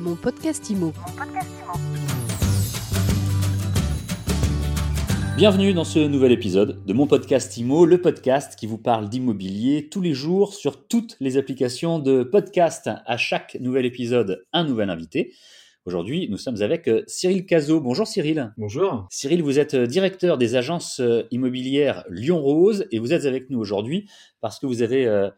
Mon podcast IMO. Bienvenue dans ce nouvel épisode de mon podcast IMO, le podcast qui vous parle d'immobilier tous les jours sur toutes les applications de podcast. À chaque nouvel épisode, un nouvel invité. Aujourd'hui, nous sommes avec euh, Cyril Cazot. Bonjour Cyril. Bonjour. Cyril, vous êtes euh, directeur des agences euh, immobilières Lyon Rose et vous êtes avec nous aujourd'hui parce que vous avez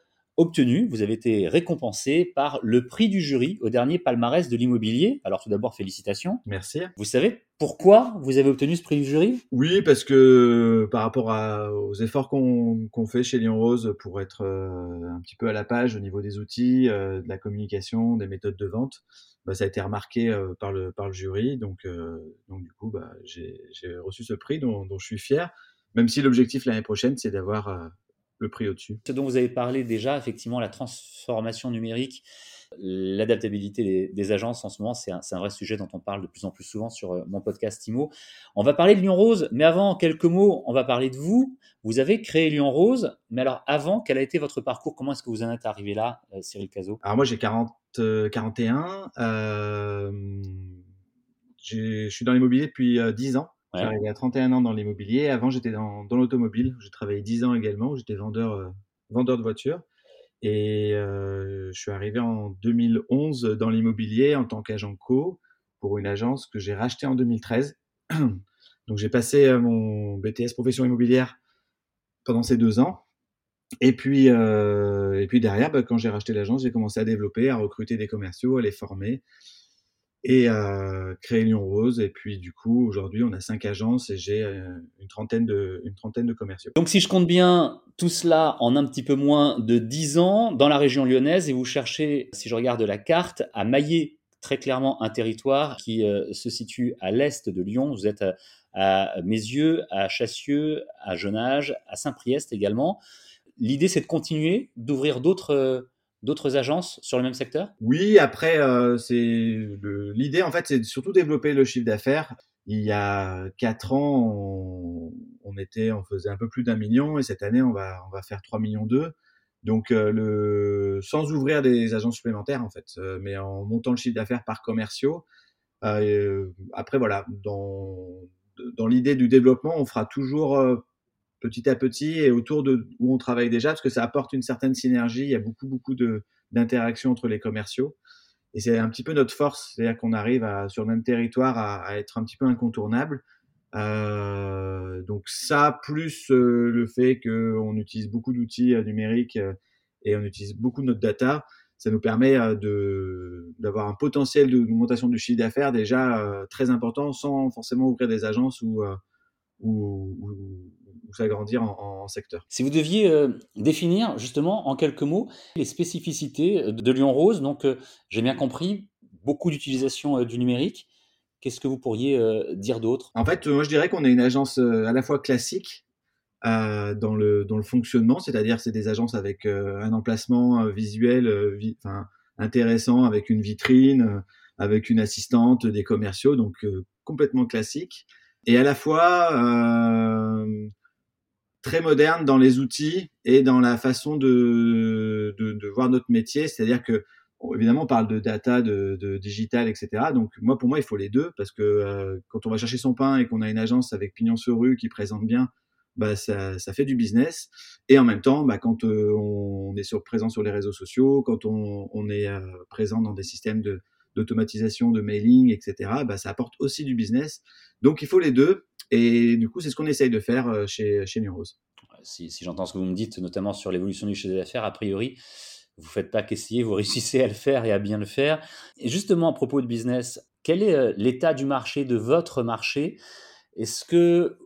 obtenu, vous avez été récompensé par le prix du jury au dernier palmarès de l'immobilier. Alors tout d'abord, félicitations. Merci. Vous savez pourquoi vous avez obtenu ce prix du jury? Oui, parce que par rapport aux efforts qu'on fait chez Lyon Rose pour être un petit peu à la page au niveau des outils, de la communication, des méthodes de vente, bah, ça a été remarqué euh, par, le, par le jury. Donc, euh, donc du coup, bah, j'ai reçu ce prix dont, dont, je suis fier, même si l'objectif l'année prochaine, c'est d'avoir euh, le prix au-dessus. Ce dont vous avez parlé déjà, effectivement, la transformation numérique, l'adaptabilité des, agences en ce moment, c'est un, un, vrai sujet dont on parle de plus en plus souvent sur mon podcast IMO. On va parler de Lyon Rose, mais avant, quelques mots, on va parler de vous. Vous avez créé Lyon Rose, mais alors avant, quel a été votre parcours? Comment est-ce que vous en êtes arrivé là, Cyril Cazot? Alors moi, j'ai 40 41. Euh, je suis dans l'immobilier depuis 10 euh, ans. Ouais. J'ai à 31 ans dans l'immobilier. Avant, j'étais dans, l'automobile. J'ai travaillé 10 ans également. J'étais vendeur, euh, vendeur de voitures. Et je suis arrivé en 2011 dans l'immobilier en tant qu'agent co pour une agence que j'ai rachetée en 2013. Donc j'ai passé mon BTS profession immobilière pendant ces deux ans. Et puis, euh, et puis derrière, bah, quand j'ai racheté l'agence, j'ai commencé à développer, à recruter des commerciaux, à les former et à créer Lyon Rose. Et puis du coup, aujourd'hui, on a cinq agences et j'ai euh, une trentaine de, une trentaine de commerciaux. Donc si je compte bien tout cela en un petit peu moins de dix ans dans la région lyonnaise et vous cherchez, si je regarde la carte, à mailler très clairement un territoire qui euh, se situe à l'est de Lyon. Vous êtes à, à Mézieux, à Chassieux, à Jonage, à Saint-Priest également. L'idée, c'est de continuer, d'ouvrir d'autres euh, d'autres agences sur le même secteur? Oui, après, euh, c'est l'idée, en fait, c'est surtout développer le chiffre d'affaires. Il y a quatre ans, on, était, on faisait un peu plus d'un million, et cette année, on va, on va faire 3 millions d'eux. Donc, euh, le, sans ouvrir des agences supplémentaires, en fait, mais en montant le chiffre d'affaires par commerciaux. après, voilà, dans, dans l'idée du développement, on fera toujours petit à petit et autour de où on travaille déjà, parce que ça apporte une certaine synergie. Il y a beaucoup, beaucoup d'interactions entre les commerciaux. Et c'est un petit peu notre force, c'est-à-dire qu'on arrive à, sur le même territoire à, être un petit peu incontournable. Euh, donc ça, plus euh, le fait qu'on utilise beaucoup d'outils euh, numériques et on utilise beaucoup de notre data, ça nous permet d'avoir un potentiel d'augmentation du chiffre d'affaires déjà très important sans forcément ouvrir des agences ou, ou, s'agrandir en, secteur. Si vous deviez euh, définir justement en quelques mots les spécificités de Lyon Rose, donc euh, j'ai bien compris, beaucoup d'utilisation euh, du numérique. Qu'est-ce que vous pourriez dire d'autre? En fait, moi je dirais qu'on est une agence à la fois classique dans, le, dans le fonctionnement, c'est-à-dire c'est des agences avec un emplacement visuel intéressant, avec une vitrine, avec une assistante, des commerciaux, donc complètement classique. Et à la fois très moderne dans les outils et dans la façon de, de, de voir notre métier. C'est-à-dire que, évidemment, on parle de data, de, de, digital, etc. Donc, moi, pour moi, il faut les deux parce que euh, quand on va chercher son pain et qu'on a une agence avec pignon sur rue qui présente bien, bah, ça, ça fait du business. Et en même temps, bah, quand euh, on est sur, présent sur les réseaux sociaux, quand on, on est euh, présent dans des systèmes de d'automatisation, de mailing, etc., bah, ça apporte aussi du business. Donc, il faut les deux. Et du coup, c'est ce qu'on essaye de faire euh, chez, chez Rose. Si, si j'entends ce que vous me dites, notamment sur l'évolution du chiffre d'affaires, a priori, vous ne faites pas qu'essayer, vous réussissez à le faire et à bien le faire. Et justement, à propos de business, quel est euh, l'état du marché, de votre marché? Est-ce que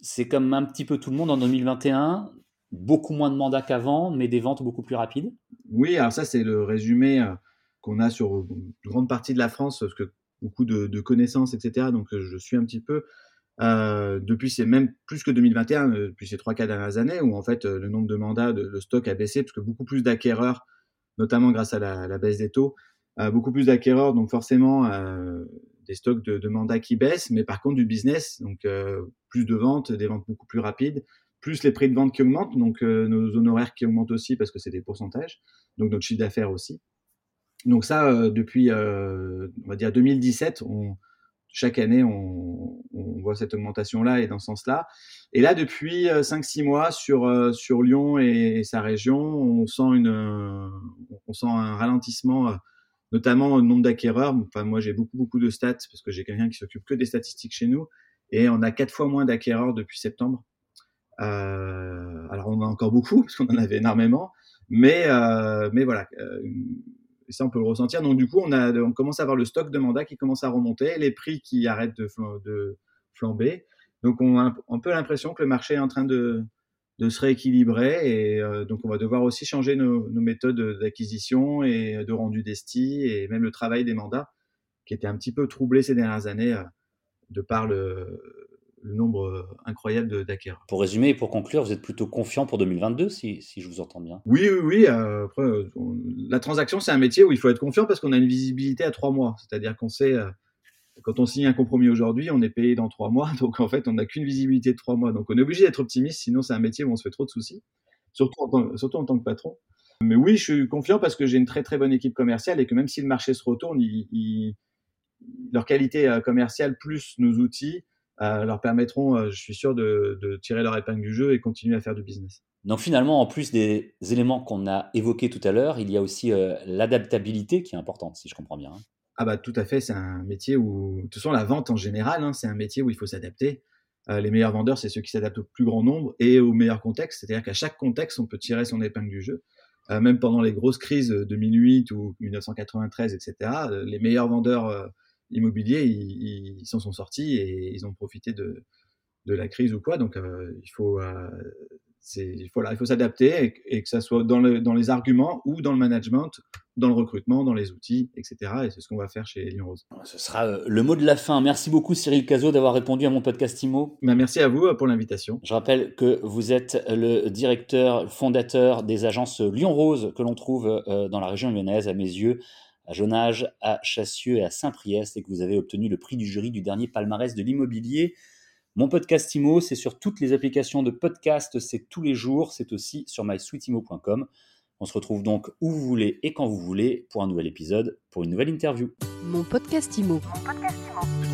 c'est comme un petit peu tout le monde en 2021 Beaucoup moins de mandats qu'avant, mais des ventes beaucoup plus rapides? Oui, alors ça, c'est le résumé euh, qu'on a sur une grande partie de la France, parce que beaucoup de, de connaissances, etc. Donc, je suis un petit peu. Euh, depuis c'est même plus que 2021, euh, depuis ces trois quatre dernières années, où en fait euh, le nombre de mandats, le stock a baissé, parce que beaucoup plus d'acquéreurs, notamment grâce à la, baisse des taux, beaucoup plus d'acquéreurs, donc forcément des stocks de, de, mandats qui baissent, mais par contre du business, donc plus de ventes, des ventes beaucoup plus rapides, plus les prix de vente qui augmentent, donc nos honoraires qui augmentent aussi parce que c'est des pourcentages, donc notre chiffre d'affaires aussi. Donc ça, depuis, on va dire 2017, on, chaque année, on, on voit cette augmentation-là et dans ce sens-là. Et là, depuis 5-6 mois sur, sur Lyon et, sa région, on sent, une, on sent un ralentissement, notamment au nombre d'acquéreurs. Enfin, moi, j'ai beaucoup, beaucoup de stats parce que j'ai quelqu'un qui s'occupe que des statistiques chez nous. Et on a quatre fois moins d'acquéreurs depuis septembre. Euh, alors, on a encore beaucoup parce qu'on en avait énormément. Mais, euh, mais voilà, euh, ça, on peut le ressentir. Donc, du coup, on, a, on commence à avoir le stock de mandats qui commence à remonter, les prix qui arrêtent de, flamber. Donc, on a un, peu l'impression que le marché est en train de, se rééquilibrer. Et euh, donc, on va devoir aussi changer nos, nos méthodes d'acquisition et de rendu d'esti et même le travail des mandats qui était un petit peu troublé ces dernières années euh, de par le, le nombre euh, incroyable d'acquéreurs. Pour résumer et pour conclure, vous êtes plutôt confiant pour 2022, si, si je vous entends bien Oui, oui, oui. Euh, après, euh, la transaction, c'est un métier où il faut être confiant parce qu'on a une visibilité à trois mois. C'est-à-dire qu'on sait, quand on signe un compromis aujourd'hui, on est payé dans trois mois. Donc, en fait, on n'a qu'une visibilité de trois mois. Donc, on est obligé d'être optimiste, sinon c'est un métier où on se fait trop de soucis, surtout en tant, surtout en tant que patron. Mais oui, je suis confiant parce que j'ai une très, très bonne équipe commerciale et que même si le marché se retourne, leur qualité commerciale plus nos outils, leur permettront, euh, je suis sûr, de, tirer leur épingle du jeu et continuer à faire du business. Donc finalement, en plus des éléments qu'on a évoqués tout à l'heure, il y a aussi euh, l'adaptabilité qui est importante, si je comprends bien. Hein. Ah bah tout à fait, c'est un métier où, de toute façon, la vente en général, hein, c'est un métier où il faut s'adapter. les meilleurs vendeurs, c'est ceux qui s'adaptent au plus grand nombre et au meilleur contexte. C'est-à-dire qu'à chaque contexte, on peut tirer son épingle du jeu. même pendant les grosses crises de 2008 ou 1993, etc., les meilleurs vendeurs immobilier, ils s'en sont sortis et ils ont profité de, de la crise ou quoi. Donc, euh, il faut, euh, il faut, il faut s'adapter et, que ça soit dans, le, dans les arguments ou dans le management, dans le recrutement, dans les outils, etc. Et c'est ce qu'on va faire chez Lyon Rose. Ce sera euh, le mot de la fin. Merci beaucoup Cyril Cazot d'avoir répondu à mon podcast IMO. Ben, merci à vous pour l'invitation. Je rappelle que vous êtes le directeur, fondateur des agences Lyon Rose que l'on trouve dans la région lyonnaise, à mes yeux à Jonage, à Chassieux et à Saint-Priest et que vous avez obtenu le prix du jury du dernier palmarès de l'immobilier. Mon podcast IMO, c'est sur toutes les applications de podcast, c'est tous les jours, c'est aussi sur mysweetimo.com. On se retrouve donc où vous voulez et quand vous voulez pour un nouvel épisode, pour une nouvelle interview. Mon podcast IMO. Mon podcast IMO.